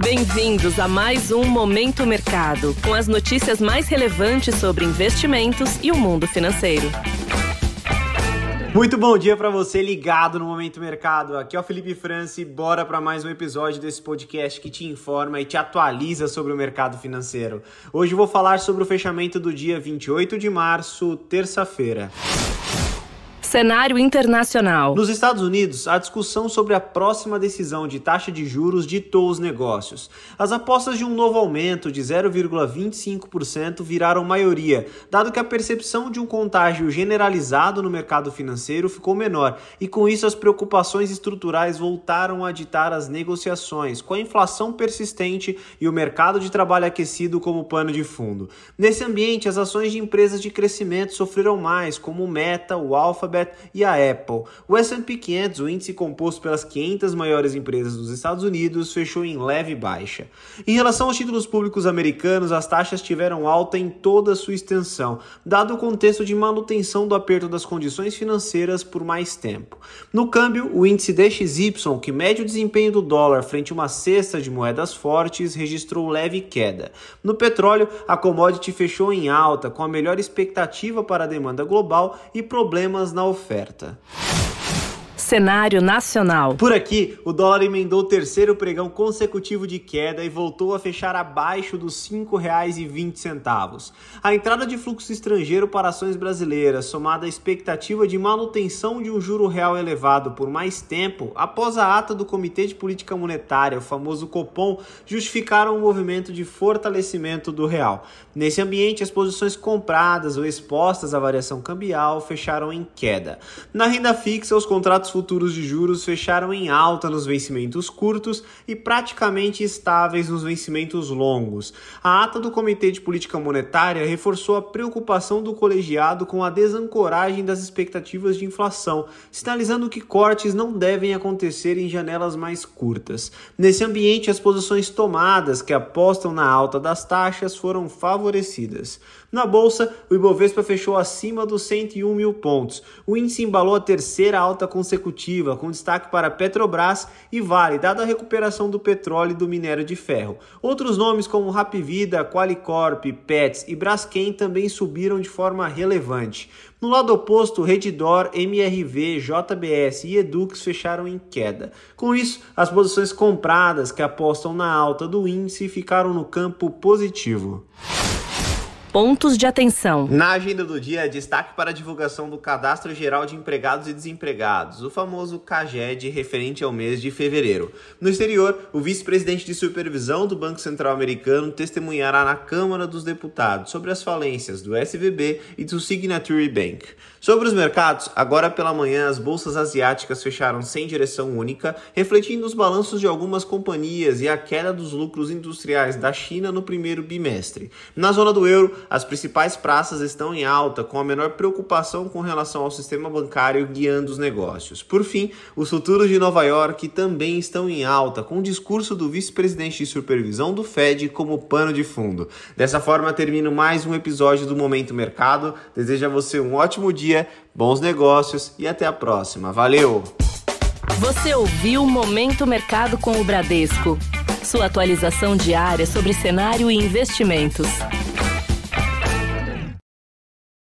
Bem-vindos a mais um Momento Mercado, com as notícias mais relevantes sobre investimentos e o mundo financeiro. Muito bom dia para você ligado no Momento Mercado. Aqui é o Felipe Franci, bora para mais um episódio desse podcast que te informa e te atualiza sobre o mercado financeiro. Hoje vou falar sobre o fechamento do dia 28 de março, terça-feira. Cenário internacional. Nos Estados Unidos, a discussão sobre a próxima decisão de taxa de juros ditou os negócios. As apostas de um novo aumento de 0,25% viraram maioria, dado que a percepção de um contágio generalizado no mercado financeiro ficou menor, e com isso as preocupações estruturais voltaram a ditar as negociações, com a inflação persistente e o mercado de trabalho aquecido como pano de fundo. Nesse ambiente, as ações de empresas de crescimento sofreram mais, como Meta, o Alphabet Alphabet e a Apple. O S&P 500, o índice composto pelas 500 maiores empresas dos Estados Unidos, fechou em leve baixa. Em relação aos títulos públicos americanos, as taxas tiveram alta em toda sua extensão, dado o contexto de manutenção do aperto das condições financeiras por mais tempo. No câmbio, o índice DXY, que mede o desempenho do dólar frente a uma cesta de moedas fortes, registrou leve queda. No petróleo, a commodity fechou em alta, com a melhor expectativa para a demanda global e problemas na oferta. Cenário nacional. Por aqui, o dólar emendou o terceiro pregão consecutivo de queda e voltou a fechar abaixo dos R$ 5,20. A entrada de fluxo estrangeiro para ações brasileiras, somada à expectativa de manutenção de um juro real elevado por mais tempo, após a ata do Comitê de Política Monetária, o famoso Copom, justificaram o movimento de fortalecimento do real. Nesse ambiente, as posições compradas ou expostas à variação cambial fecharam em queda. Na renda fixa, os contratos futuros de juros fecharam em alta nos vencimentos curtos e praticamente estáveis nos vencimentos longos. A ata do Comitê de Política Monetária reforçou a preocupação do colegiado com a desancoragem das expectativas de inflação, sinalizando que cortes não devem acontecer em janelas mais curtas. Nesse ambiente, as posições tomadas que apostam na alta das taxas foram favorecidas. Na bolsa, o Ibovespa fechou acima dos 101 mil pontos. O índice embalou a terceira alta consecutiva, com destaque para Petrobras e Vale, dada a recuperação do petróleo e do minério de ferro. Outros nomes como Rapvida, Qualicorp, Pets e Braskem também subiram de forma relevante. No lado oposto, Redditor, MRV, JBS e Edux fecharam em queda. Com isso, as posições compradas que apostam na alta do índice ficaram no campo positivo. Pontos de atenção. Na agenda do dia, destaque para a divulgação do Cadastro Geral de Empregados e Desempregados, o famoso CAGED, referente ao mês de fevereiro. No exterior, o vice-presidente de supervisão do Banco Central Americano testemunhará na Câmara dos Deputados sobre as falências do SVB e do Signature Bank. Sobre os mercados, agora pela manhã as bolsas asiáticas fecharam sem direção única, refletindo os balanços de algumas companhias e a queda dos lucros industriais da China no primeiro bimestre. Na zona do euro, as principais praças estão em alta, com a menor preocupação com relação ao sistema bancário guiando os negócios. Por fim, os futuros de Nova York também estão em alta, com o discurso do vice-presidente de supervisão do Fed como pano de fundo. Dessa forma, termino mais um episódio do Momento Mercado. Desejo a você um ótimo dia bons negócios e até a próxima. Valeu! Você ouviu Momento Mercado com o Bradesco. Sua atualização diária sobre cenário e investimentos.